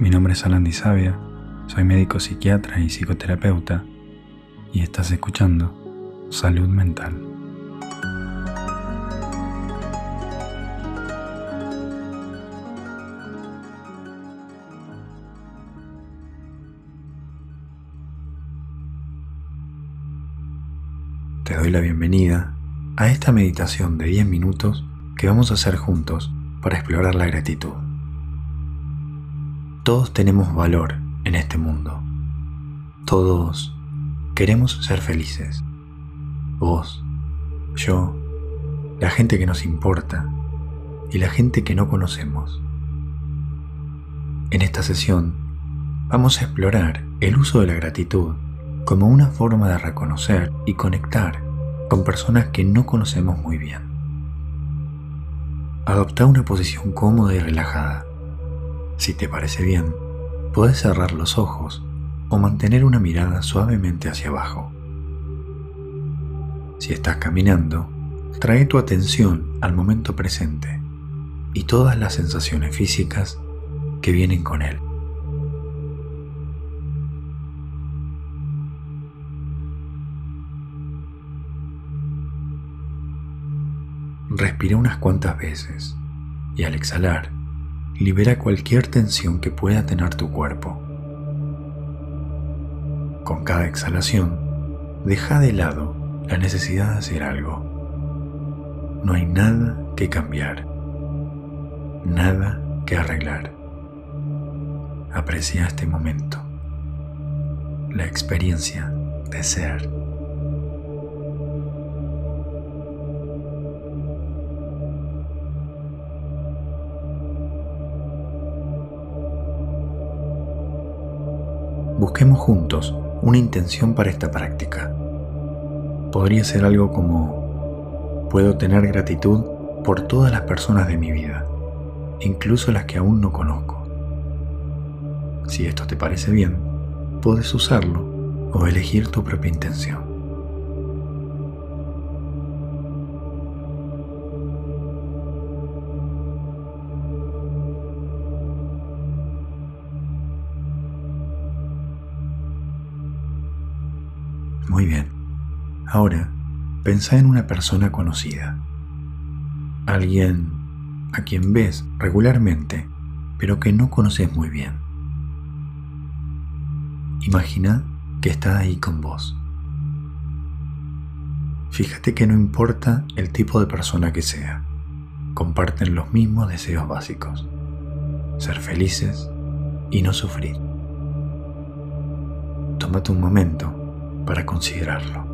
Mi nombre es Alan Sabia, soy médico psiquiatra y psicoterapeuta y estás escuchando Salud Mental. Te doy la bienvenida a esta meditación de 10 minutos que vamos a hacer juntos para explorar la gratitud. Todos tenemos valor en este mundo. Todos queremos ser felices. Vos, yo, la gente que nos importa y la gente que no conocemos. En esta sesión vamos a explorar el uso de la gratitud como una forma de reconocer y conectar con personas que no conocemos muy bien. Adopta una posición cómoda y relajada si te parece bien, puedes cerrar los ojos o mantener una mirada suavemente hacia abajo. Si estás caminando, trae tu atención al momento presente y todas las sensaciones físicas que vienen con él. Respira unas cuantas veces y al exhalar, libera cualquier tensión que pueda tener tu cuerpo. Con cada exhalación, deja de lado la necesidad de hacer algo. No hay nada que cambiar, nada que arreglar. Aprecia este momento, la experiencia de ser. Busquemos juntos una intención para esta práctica. Podría ser algo como, puedo tener gratitud por todas las personas de mi vida, incluso las que aún no conozco. Si esto te parece bien, puedes usarlo o elegir tu propia intención. Muy bien. Ahora, pensá en una persona conocida. Alguien a quien ves regularmente, pero que no conoces muy bien. Imagina que está ahí con vos. Fíjate que no importa el tipo de persona que sea, comparten los mismos deseos básicos. Ser felices y no sufrir. Tómate un momento para considerarlo.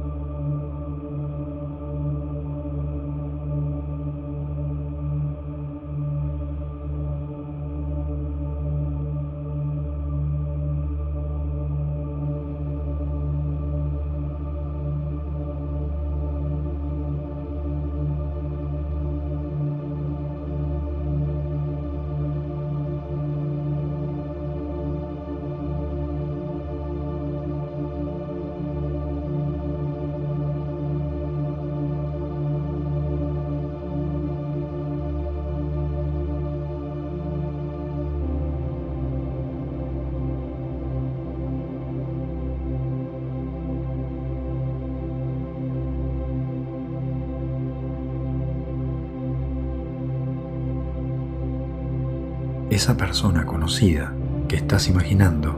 Esa persona conocida que estás imaginando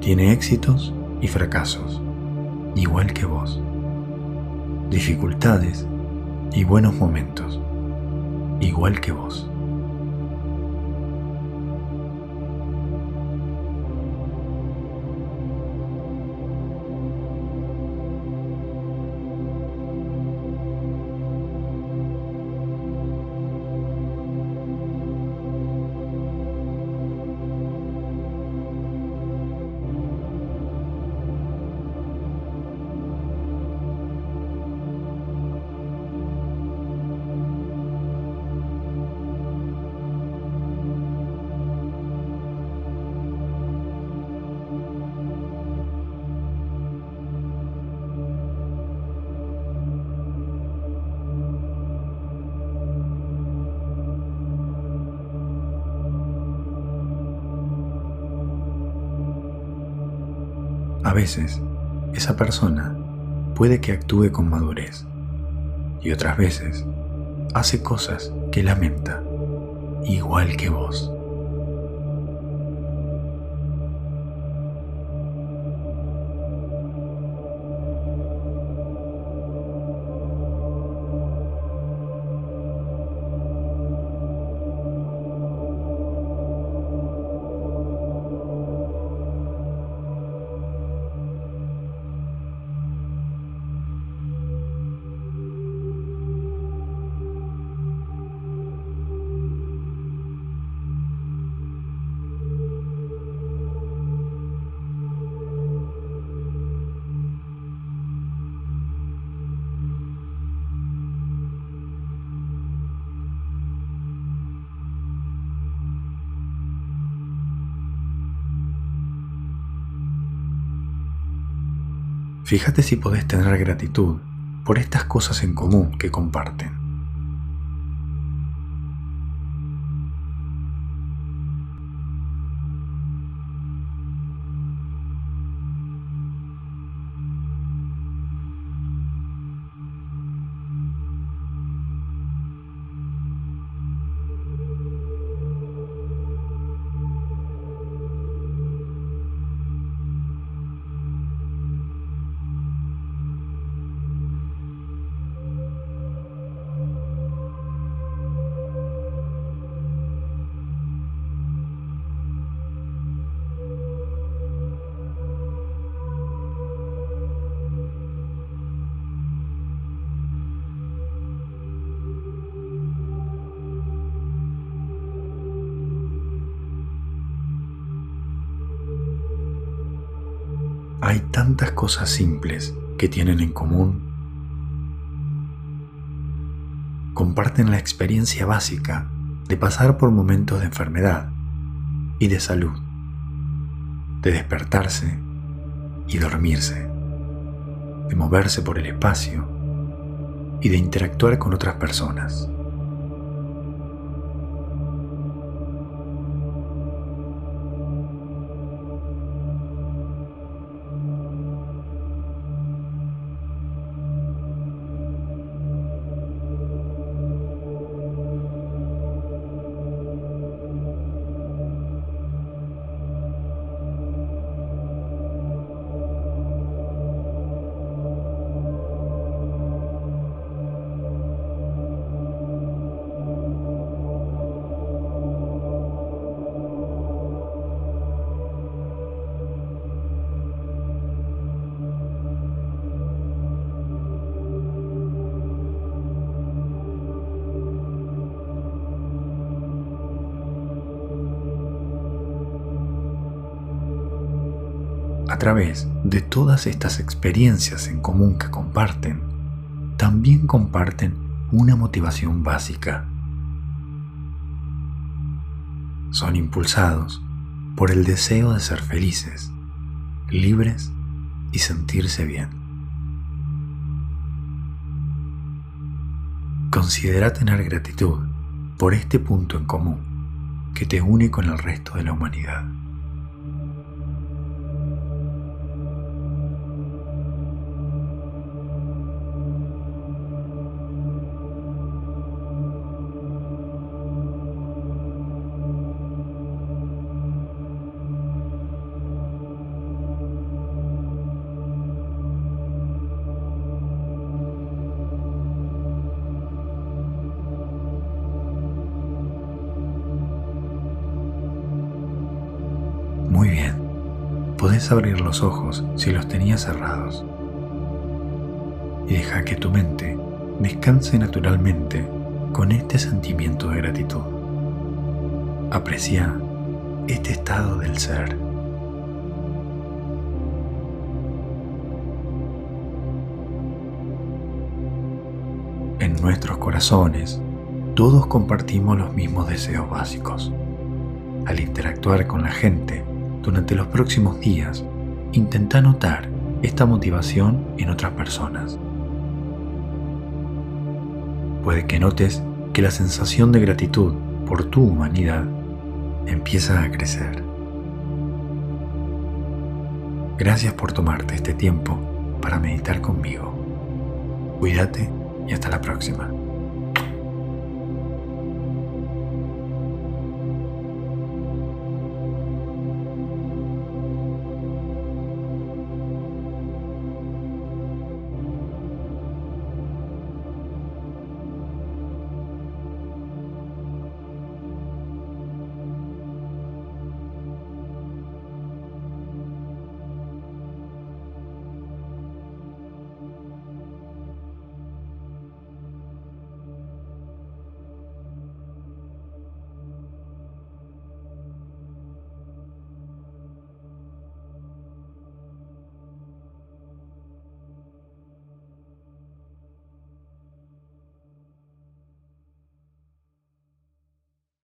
tiene éxitos y fracasos, igual que vos, dificultades y buenos momentos, igual que vos. A veces, esa persona puede que actúe con madurez y otras veces hace cosas que lamenta, igual que vos. Fíjate si podés tener gratitud por estas cosas en común que comparten. Hay tantas cosas simples que tienen en común. Comparten la experiencia básica de pasar por momentos de enfermedad y de salud, de despertarse y dormirse, de moverse por el espacio y de interactuar con otras personas. A través de todas estas experiencias en común que comparten, también comparten una motivación básica. Son impulsados por el deseo de ser felices, libres y sentirse bien. Considera tener gratitud por este punto en común que te une con el resto de la humanidad. Muy bien, podés abrir los ojos si los tenías cerrados y deja que tu mente descanse naturalmente con este sentimiento de gratitud. Aprecia este estado del ser. En nuestros corazones, todos compartimos los mismos deseos básicos. Al interactuar con la gente, durante los próximos días, intenta notar esta motivación en otras personas. Puede que notes que la sensación de gratitud por tu humanidad empieza a crecer. Gracias por tomarte este tiempo para meditar conmigo. Cuídate y hasta la próxima.